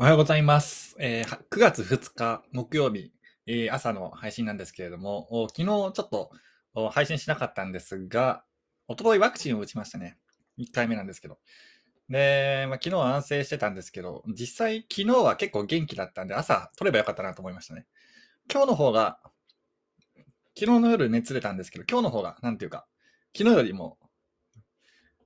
おはようございます。えー9月2日木曜日、えー朝の配信なんですけれども、昨日ちょっと配信しなかったんですが、一昨日ワクチンを打ちましたね。1回目なんですけど。で、まあ、昨日は安静してたんですけど、実際昨日は結構元気だったんで、朝取ればよかったなと思いましたね。今日の方が、昨日の夜熱出たんですけど、今日の方が、なんていうか、昨日よりも、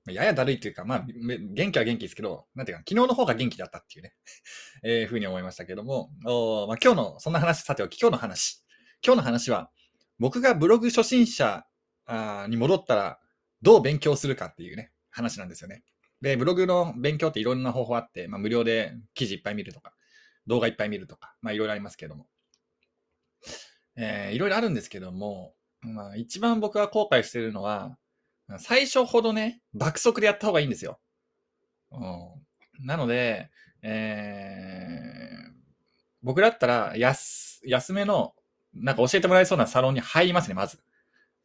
ややだるいというか、まあ、元気は元気ですけど、なんていうか、昨日の方が元気だったっていうね。えー、ふうに思いましたけども、おまあ、今日の、そんな話さておき、今日の話。今日の話は、僕がブログ初心者あに戻ったら、どう勉強するかっていうね、話なんですよね。で、ブログの勉強っていろんな方法あって、まあ、無料で記事いっぱい見るとか、動画いっぱい見るとか、まあ、いろいろありますけども。えーいろいろあるんですけども、まあ、一番僕が後悔してるのは、最初ほどね、爆速でやった方がいいんですよ。うん、なので、えー僕だったら安、安めの、なんか教えてもらえそうなサロンに入りますね、まず。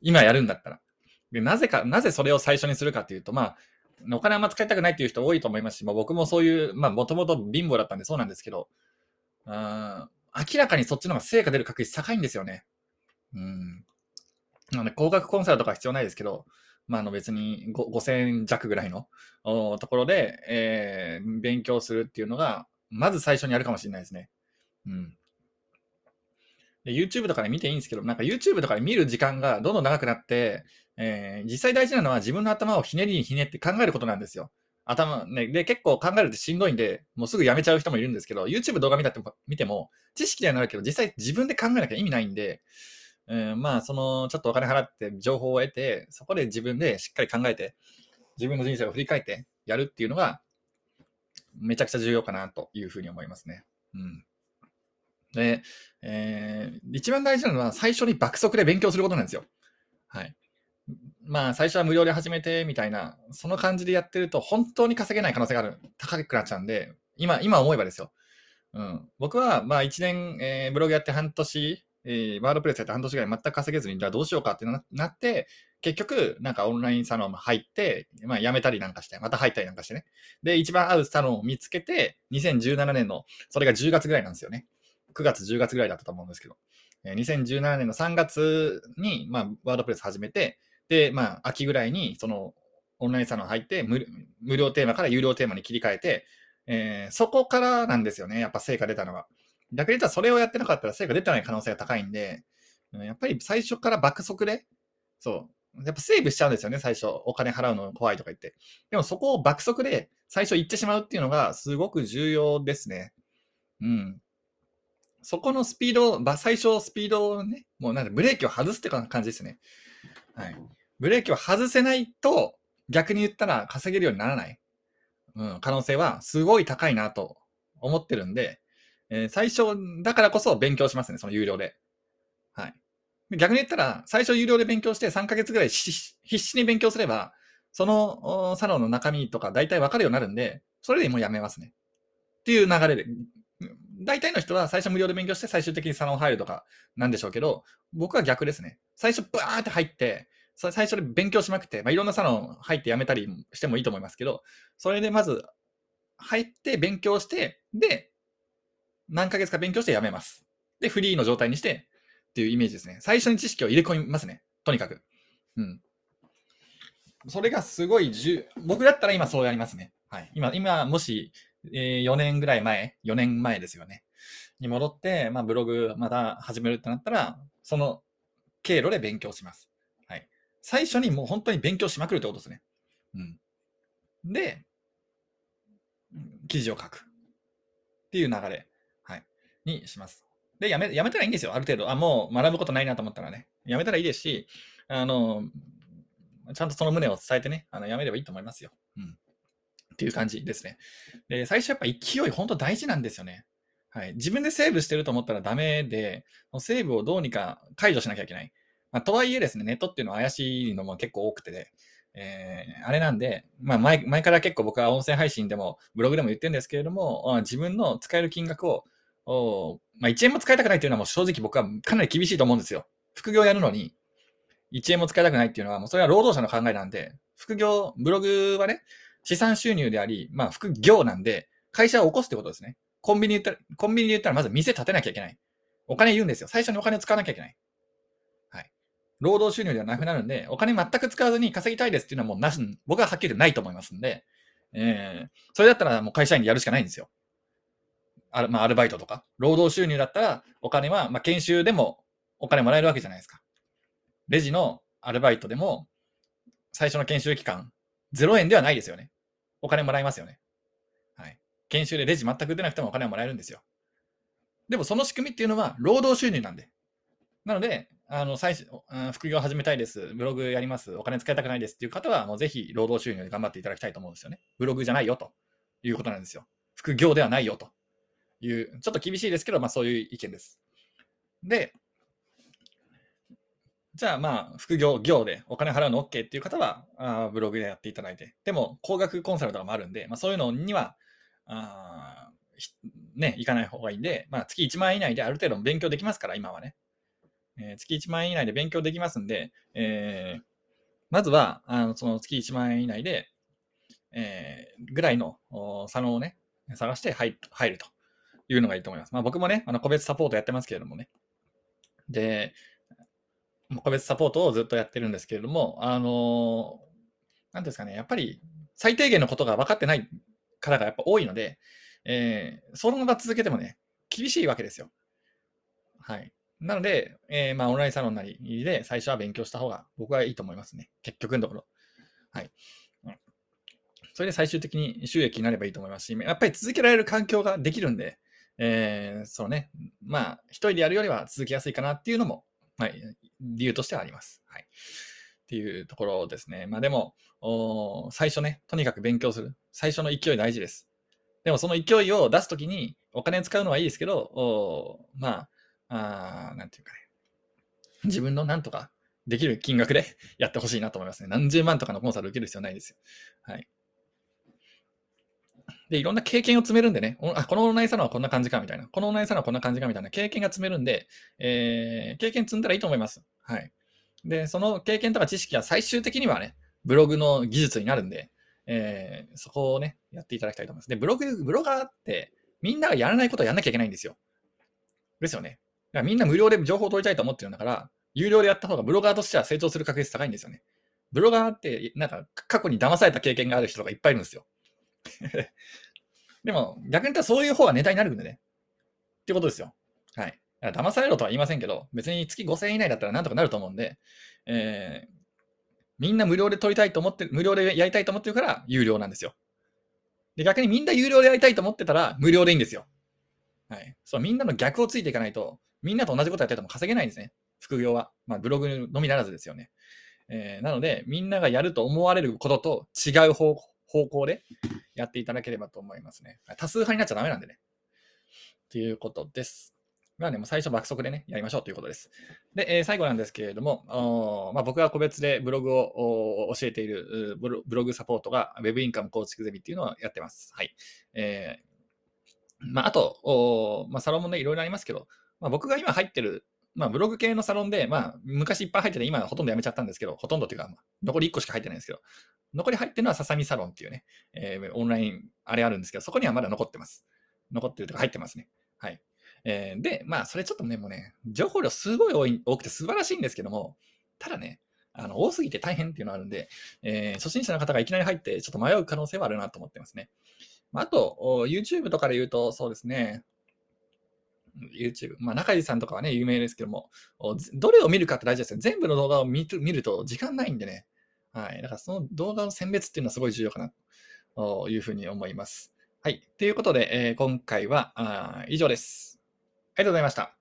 今やるんだったら。でなぜか、なぜそれを最初にするかっていうと、まあ、お金あんま使いたくないっていう人多いと思いますし、まあ、僕もそういう、まあ、もともと貧乏だったんでそうなんですけど、うん、明らかにそっちの方が成果出る確率高いんですよね。うん。なので、高額コンサルとか必要ないですけど、まあ、あの別に5000弱ぐらいのところで、えー勉強するっていうのが、まず最初にやるかもしれないですね。うん。で YouTube とかで見ていいんですけど、なんか YouTube とかで見る時間がどんどん長くなって、えー実際大事なのは自分の頭をひねりにひねって考えることなんですよ。頭、ね、で、結構考えるってしんどいんで、もうすぐやめちゃう人もいるんですけど、YouTube 動画見たっても見ても、知識にはなるけど、実際自分で考えなきゃ意味ないんで、えーまあ、その、ちょっとお金払って情報を得て、そこで自分でしっかり考えて、自分の人生を振り返ってやるっていうのが、めちゃくちゃ重要かなというふうに思いますね。うん。で、えー一番大事なのは最初に爆速で勉強することなんですよ。はい。まあ、最初は無料で始めてみたいな、その感じでやってると本当に稼げない可能性がある、高くなっちゃうんで、今、今思えばですよ。うん。僕は、まあ、1年、えーブログやって半年、えーワードプレスやって半年ぐらい全く稼げずに、じゃあどうしようかってななって、結局、なんかオンラインサロン入って、まあ、辞めたりなんかして、また入ったりなんかしてね。で、一番合うサロンを見つけて、2017年の、それが10月ぐらいなんですよね。9月、10月ぐらいだったと思うんですけど、えー2017年の3月に、まあ、ワードプレス始めて、で、まあ、秋ぐらいに、その、オンラインサロン入って無、無料テーマから有料テーマに切り替えて、えーそこからなんですよね、やっぱ成果出たのは。逆に言ったらそれをやってなかったら成果出てない可能性が高いんで、やっぱり最初から爆速で、そう、やっぱセーブしちゃうんですよね、最初。お金払うの怖いとか言って。でもそこを爆速で最初行ってしまうっていうのがすごく重要ですね。うん。そこのスピード、最初スピードをね、もうなんでブレーキを外すって感じですね。はい。ブレーキを外せないと、逆に言ったら稼げるようにならない、うん、可能性はすごい高いなと思ってるんで、えー最初だからこそ勉強しますね、その有料で。はい。逆に言ったら、最初有料で勉強して3ヶ月ぐらい必死に勉強すれば、そのサロンの中身とか大体わかるようになるんで、それでもうやめますね。っていう流れで。大体の人は最初無料で勉強して最終的にサロン入るとかなんでしょうけど、僕は逆ですね。最初バーって入って、最初で勉強しまくって、まあ、いろんなサロン入ってやめたりしてもいいと思いますけど、それでまず入って勉強して、で、何ヶ月か勉強してやめます。で、フリーの状態にしてっていうイメージですね。最初に知識を入れ込みますね。とにかく。うん。それがすごい重、僕だったら今そうやりますね。はい。今、今、もし、えー4年ぐらい前、4年前ですよね。に戻って、まあ、ブログまた始めるってなったら、その経路で勉強します。はい。最初にもう本当に勉強しまくるってことですね。うん。で、記事を書く。っていう流れ、にします。で、やめ、やめたらいいんですよ、ある程度。あ、もう学ぶことないなと思ったらね。やめたらいいですし、あの、ちゃんとその旨を伝えてね、あのやめればいいと思いますよ。うん。っていう感じですね。で、最初やっぱ勢い、本当大事なんですよね。はい。自分でセーブしてると思ったらダメで、セーブをどうにか解除しなきゃいけない。まあ、とはいえですね、ネットっていうのは怪しいのも結構多くてね、えーあれなんで、まあ前、前から結構僕は音声配信でもブログでも言ってるんですけれども、自分の使える金額を、おまあ、1円も使いたくないっていうのはもう正直僕はかなり厳しいと思うんですよ。副業やるのに、1円も使いたくないっていうのは、もうそれは労働者の考えなんで、副業、ブログはね、資産収入であり、まあ副業なんで、会社を起こすってことですね。コンビニで言ったら、コンビニで言ったらまず店建てなきゃいけない。お金言うんですよ。最初にお金を使わなきゃいけない。はい。労働収入ではなくなるんで、お金全く使わずに稼ぎたいですっていうのはもうなし、僕ははっきりないと思いますんで、えー、それだったらもう会社員でやるしかないんですよ。あまあ、アルバイトとか。労働収入だったら、お金は、まあ、研修でもお金もらえるわけじゃないですか。レジのアルバイトでも、最初の研修期間、0円ではないですよね。お金もらえますよね。はい。研修でレジ全く出なくてもお金はもらえるんですよ。でもその仕組みっていうのは労働収入なんで。なので、あの最初副業始めたいです、ブログやります、お金使いたくないですっていう方は、もうぜひ労働収入で頑張っていただきたいと思うんですよね。ブログじゃないよということなんですよ。副業ではないよという、ちょっと厳しいですけど、まあそういう意見です。で、じゃあまあ、副業、業でお金払うの OK っていう方は、あブログでやっていただいて、でも、高額コンサルとかもあるんで、まあそういうのには、あね、行かない方がいいんで、まあ月1万円以内である程度勉強できますから、今はね。えー、月1万円以内で勉強できますんで、えー、まずは、あのその月1万円以内で、えー、ぐらいのサロンをね、探して入るというのがいいと思います。まあ僕もね、あの個別サポートやってますけれどもね。で、個別サポートをずっとやってるんですけれども、あのなんですかね、やっぱり最低限のことが分かってない方がやっぱ多いので、えー、そのまま続けてもね、厳しいわけですよ。はい。なので、えー、まあ、オンラインサロンなりで最初は勉強した方が僕はいいと思いますね。結局のところ。はい。それで最終的に収益になればいいと思いますし、やっぱり続けられる環境ができるんで、えー、そうね、まあ、一人でやるよりは続きやすいかなっていうのも、はい、理由としてはあります。はい。っていうところですね。まあでも、最初ね、とにかく勉強する。最初の勢い大事です。でもその勢いを出すときにお金使うのはいいですけど、まあ、あなんていうかね、自分のなんとかできる金額でやってほしいなと思いますね。何十万とかのコンサル受ける必要ないですよ。はい。で、いろんな経験を積めるんでね、あ、このオンラインサロンはこんな感じかみたいな、このオンラインサロンはこんな感じかみたいな経験が積めるんで、えー、経験積んだらいいと思います。はい。で、その経験とか知識は最終的にはね、ブログの技術になるんで、えー、そこをね、やっていただきたいと思います。で、ブログ、ブロガーってみんながやらないことをやんなきゃいけないんですよ。ですよね。だからみんな無料で情報を取りたいと思ってるんだから、有料でやった方がブロガーとしては成長する確率高いんですよね。ブロガーって、なんか過去に騙された経験がある人がいっぱいいるんですよ。でも、逆に言ったらそういう方がネタになるんでね。ってことですよ。はい。騙されろとは言いませんけど、別に月5000円以内だったらなんとかなると思うんで、えー、みんな無料で取りたいと思って、無料でやりたいと思ってるから有料なんですよ。で、逆にみんな有料でやりたいと思ってたら無料でいいんですよ。はい。そう、みんなの逆をついていかないと、みんなと同じことやってても稼げないんですね。副業は。まあ、ブログのみならずですよね。えー、なので、みんながやると思われることと違う方方向でやっていただければと思いますね。多数派になっちゃダメなんでね。ということです。まあね、もう最初爆速でね、やりましょうということです。で、えー、最後なんですけれども、まあ、僕が個別でブログを教えているブログサポートが Web インカム構築ゼミっていうのをやってます。はい。えー、まあ、あと、まあ、サロンもね、いろいろありますけど、まあ、僕が今入ってる、まあ、ブログ系のサロンで、まあ、昔いっぱい入ってて、今ほとんどやめちゃったんですけど、ほとんどっていうか、残り1個しか入ってないんですけど、残り入ってるのはささみサロンっていうね、えー、オンライン、あれあるんですけど、そこにはまだ残ってます。残ってるとか入ってますね。はい。えー、で、まあ、それちょっとね、もうね、情報量すごい多い多くて素晴らしいんですけども、ただね、あの多すぎて大変っていうのがあるんで、えー、初心者の方がいきなり入って、ちょっと迷う可能性はあるなと思ってますね。まあ、あと、YouTube とかで言うと、そうですね、YouTube、まあ、中井さんとかはね、有名ですけども、どれを見るかって大事ですよ。全部の動画を見る見ると時間ないんでね、はい。だからその動画の選別っていうのはすごい重要かなというふうに思います。はい。ということで、えー、今回はあ以上です。ありがとうございました。